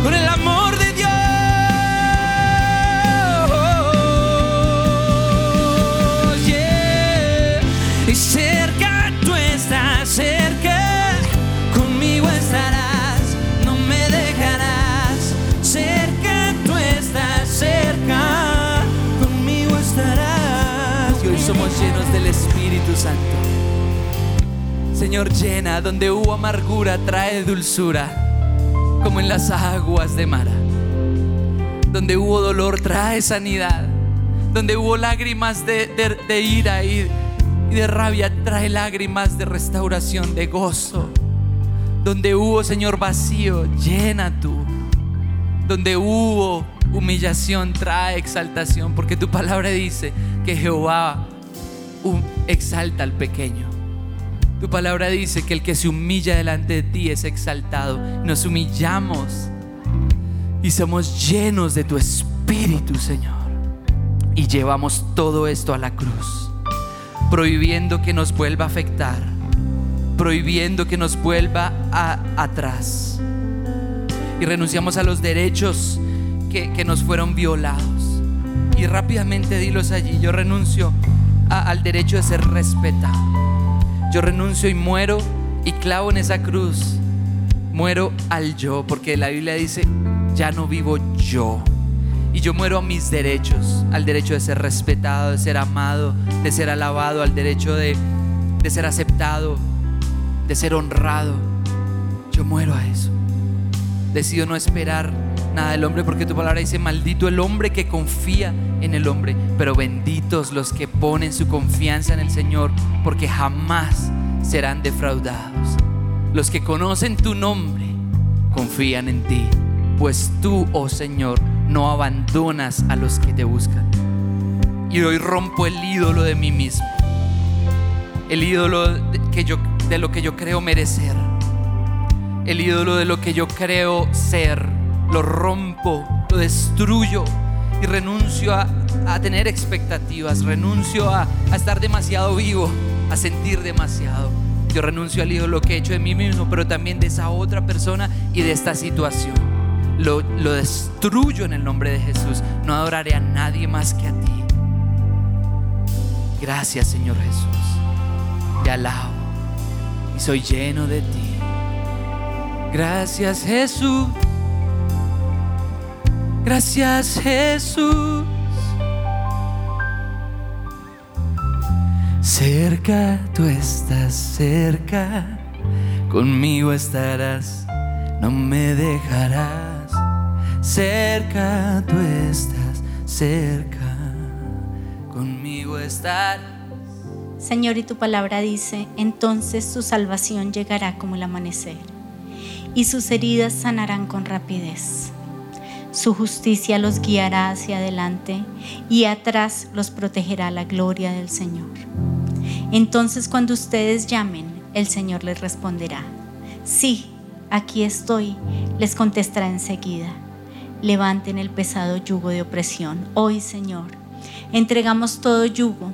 con el amor de Dios. Y cerca tú estás, cerca conmigo estarás, no me dejarás. Cerca tú estás, cerca conmigo estarás. Y hoy somos llenos del Espíritu Santo. Señor, llena donde hubo amargura, trae dulzura, como en las aguas de Mara. Donde hubo dolor, trae sanidad. Donde hubo lágrimas de, ira y, de rabia, trae lágrimas de restauración, de gozo. Donde hubo, Señor, vacío, llena tú. Donde hubo humillación, trae exaltación. Porque tu palabra dice que Jehová hum- exalta al pequeño. Tu palabra dice que el que se humilla delante de ti es exaltado. Nos humillamos y somos llenos de tu espíritu, Señor. Y llevamos todo esto a la cruz, prohibiendo que nos vuelva a afectar, prohibiendo que nos vuelva a- atrás. Y renunciamos a los derechos que, que nos fueron violados. Y rápidamente dilos allí, yo renuncio al derecho de ser respetado. Yo renuncio y muero y clavo en esa cruz. Muero al yo, porque la Biblia dice, ya no vivo yo. Y yo muero a mis derechos, al derecho de ser respetado, de ser amado, de ser alabado, al derecho de, de ser aceptado, de ser honrado. Yo muero a eso. Decido no esperar nada del hombre porque tu palabra dice, maldito el hombre que confía en el hombre, pero benditos los que ponen su confianza en el Señor, porque jamás serán defraudados. Los que conocen tu nombre confían en ti, pues tú, oh Señor, no abandonas a los que te buscan. Y hoy rompo el ídolo de mí mismo, el ídolo que yo, de lo que yo creo merecer, el ídolo de lo que yo creo ser, lo rompo, lo destruyo y renuncio a, a tener expectativas, renuncio a, a estar demasiado vivo, a sentir demasiado. Yo renuncio al ídolo que he hecho de mí mismo, pero también de esa otra persona y de esta situación. Lo, lo destruyo en el nombre de Jesús. No adoraré a nadie más que a ti. Gracias Señor Jesús. Te alabo y soy lleno de ti. Gracias Jesús. Gracias Jesús. Cerca tú estás, cerca, conmigo estarás, no me dejarás. Cerca tú estás, cerca, conmigo estarás. Señor, y tu palabra dice, entonces su salvación llegará como el amanecer, y sus heridas sanarán con rapidez. Su justicia los guiará hacia adelante y atrás los protegerá la gloria del Señor. Entonces cuando ustedes llamen, el Señor les responderá. Sí, aquí estoy, les contestará enseguida. Levanten el pesado yugo de opresión. Hoy, Señor, entregamos todo yugo,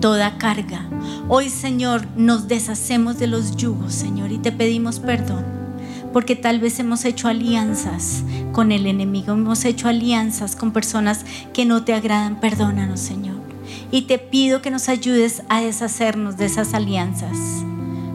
toda carga. Hoy, Señor, nos deshacemos de los yugos, Señor, y te pedimos perdón porque tal vez hemos hecho alianzas con el enemigo, hemos hecho alianzas con personas que no te agradan. Perdónanos, Señor. Y te pido que nos ayudes a deshacernos de esas alianzas.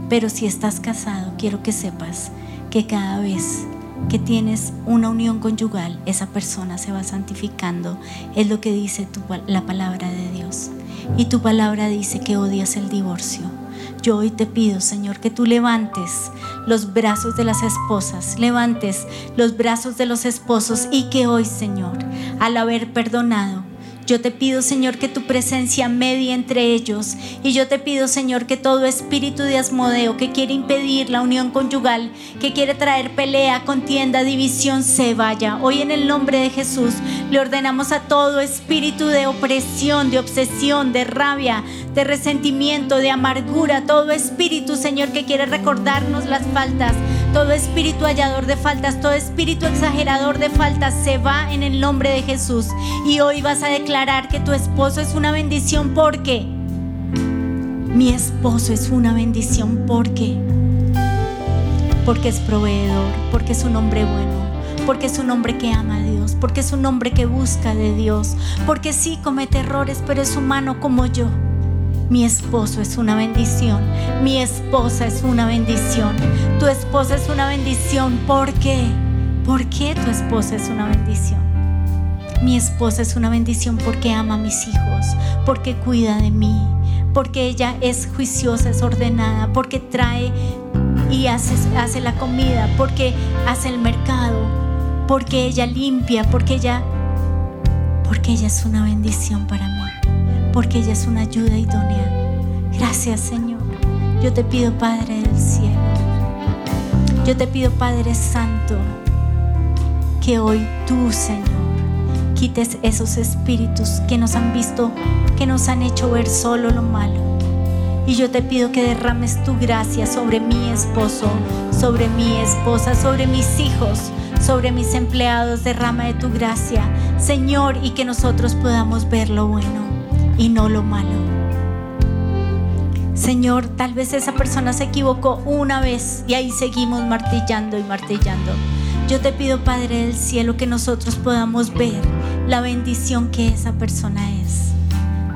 Pero si estás casado, quiero que sepas que cada vez que tienes una unión conyugal, esa persona se va santificando. Es lo que dice la palabra de Dios. Y tu palabra dice que odias el divorcio. Yo hoy te pido, Señor, que tú levantes los brazos de las esposas, levantes los brazos de los esposos y que hoy, Señor, al haber perdonado, yo te pido, Señor, que tu presencia medie entre ellos. Y yo te pido, Señor, que todo espíritu de asmodeo que quiere impedir la unión conyugal, que quiere traer pelea, contienda, división, se vaya. Hoy en el nombre de Jesús le ordenamos a todo espíritu de opresión, de obsesión, de rabia, de resentimiento, de amargura, todo espíritu, Señor, que quiere recordarnos las faltas todo espíritu hallador de faltas, todo espíritu exagerador de faltas se va en el nombre de Jesús. Y hoy vas a declarar que tu esposo es una bendición porque mi esposo es una bendición porque porque es proveedor, porque es un hombre bueno, porque es un hombre que ama a Dios, porque es un hombre que busca de Dios, porque sí comete errores, pero es humano como yo. Mi esposo es una bendición. Mi esposa es una bendición. Tu esposa es una bendición. ¿Por qué? ¿Por qué tu esposa es una bendición? Mi esposa es una bendición porque ama a mis hijos, porque cuida de mí, porque ella es juiciosa, es ordenada, porque trae y hace, hace la comida, porque hace el mercado, porque ella limpia, porque ella, porque ella es una bendición para mí porque ella es una ayuda idónea. Gracias Señor. Yo te pido Padre del cielo. Yo te pido Padre Santo que hoy tú Señor quites esos espíritus que nos han visto, que nos han hecho ver solo lo malo. Y yo te pido que derrames tu gracia sobre mi esposo, sobre mi esposa, sobre mis hijos, sobre mis empleados. Derrama de tu gracia, Señor, y que nosotros podamos ver lo bueno y no lo malo. Señor, tal vez esa persona se equivocó una vez y ahí seguimos martillando y martillando. Yo te pido, Padre del Cielo, que nosotros podamos ver la bendición que esa persona es.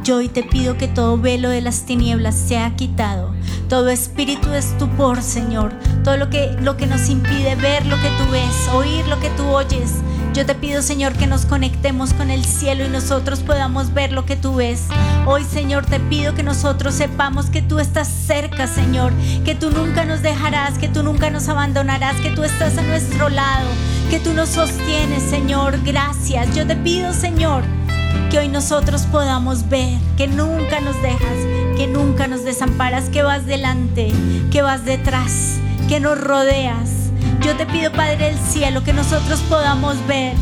Yo hoy te pido que todo velo de las tinieblas sea quitado, todo espíritu de estupor, Señor, todo lo que, lo que nos impide ver lo que tú ves, oír lo que tú oyes, yo te pido, Señor, que nos conectemos con el cielo y nosotros podamos ver lo que tú ves. Hoy, Señor, te pido que nosotros sepamos que tú estás cerca, Señor, que tú nunca nos dejarás, que tú nunca nos abandonarás, que tú estás a nuestro lado, que tú nos sostienes, Señor. Gracias. Yo te pido, Señor, que hoy nosotros podamos ver que nunca nos dejas, que nunca nos desamparas, que vas delante, que vas detrás, que nos rodeas yo te pido, Padre del cielo, que nosotros podamos ver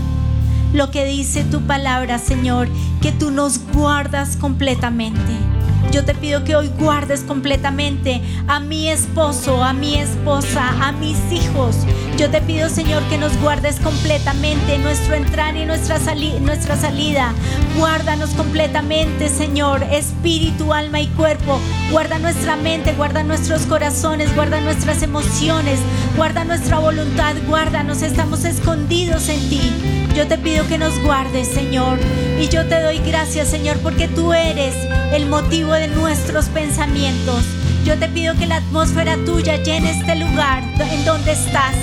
lo que dice tu palabra, Señor, que tú nos guardas completamente yo te pido que hoy guardes completamente a mi esposo, a mi esposa, a mis hijos. Yo te pido, Señor, que nos guardes completamente nuestro entrar y nuestra, nuestra salida. Guárdanos completamente, Señor, espíritu, alma y cuerpo. Guarda nuestra mente, guarda nuestros corazones, guarda nuestras emociones, guarda nuestra voluntad, guárdanos. Estamos escondidos en ti. Yo te pido que nos guardes, Señor. Y yo te doy gracias, Señor, porque tú eres el motivo de nuestros pensamientos. Yo te pido que la atmósfera tuya llene este lugar en donde estás,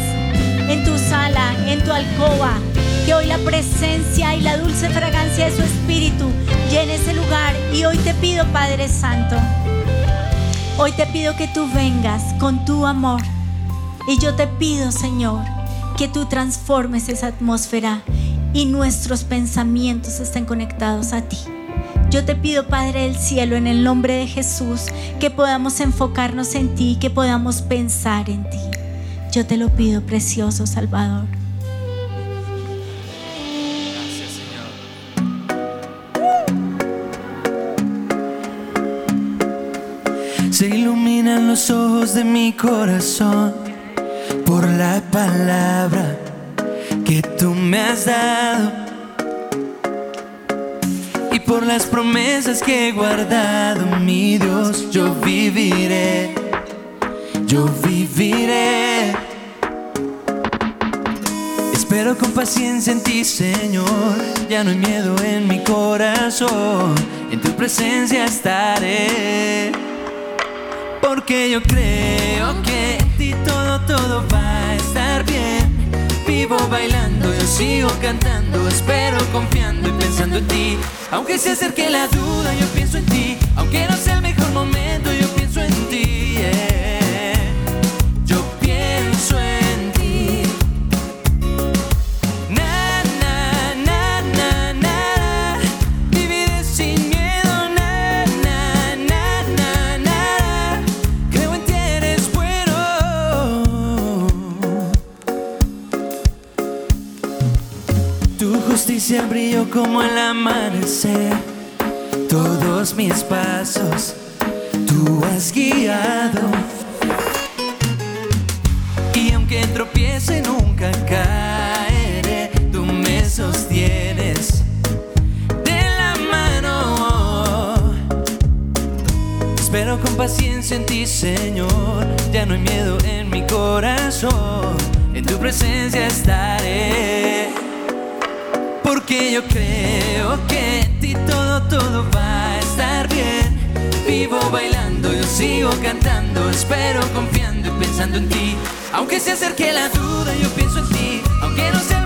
en tu sala, en tu alcoba. Que hoy la presencia y la dulce fragancia de su espíritu llene ese lugar. Y hoy te pido, Padre Santo, hoy te pido que tú vengas con tu amor. Y yo te pido, Señor, que tú transformes esa atmósfera y nuestros pensamientos estén conectados a ti. Yo te pido, Padre del Cielo, en el nombre de Jesús, que podamos enfocarnos en ti, que podamos pensar en ti. Yo te lo pido, precioso Salvador. Gracias, Señor. Se iluminan los ojos de mi corazón por la palabra que tú me has dado por las promesas que he guardado, mi Dios, yo viviré, yo viviré. Espero con paciencia en ti, Señor, ya no hay miedo en mi corazón, en tu presencia estaré. Porque yo creo que Vivo bailando, yo sigo cantando, espero confiando y pensando en ti. Aunque se acerque la duda, yo pienso en ti. Aunque no sea el mejor momento, yo pienso en ti. Yo justicia brilló como el amanecer. Todos mis pasos tú has guiado. Y aunque tropiece nunca caeré. Tú me sostienes de la mano. Espero con paciencia en ti, Señor. Ya no hay miedo en mi corazón. En tu presencia estaré. Porque yo creo que en ti todo, todo va a estar bien. Vivo bailando, yo sigo cantando, espero confiando y pensando en ti. Aunque se acerque la duda, yo pienso en ti. Aunque no sea el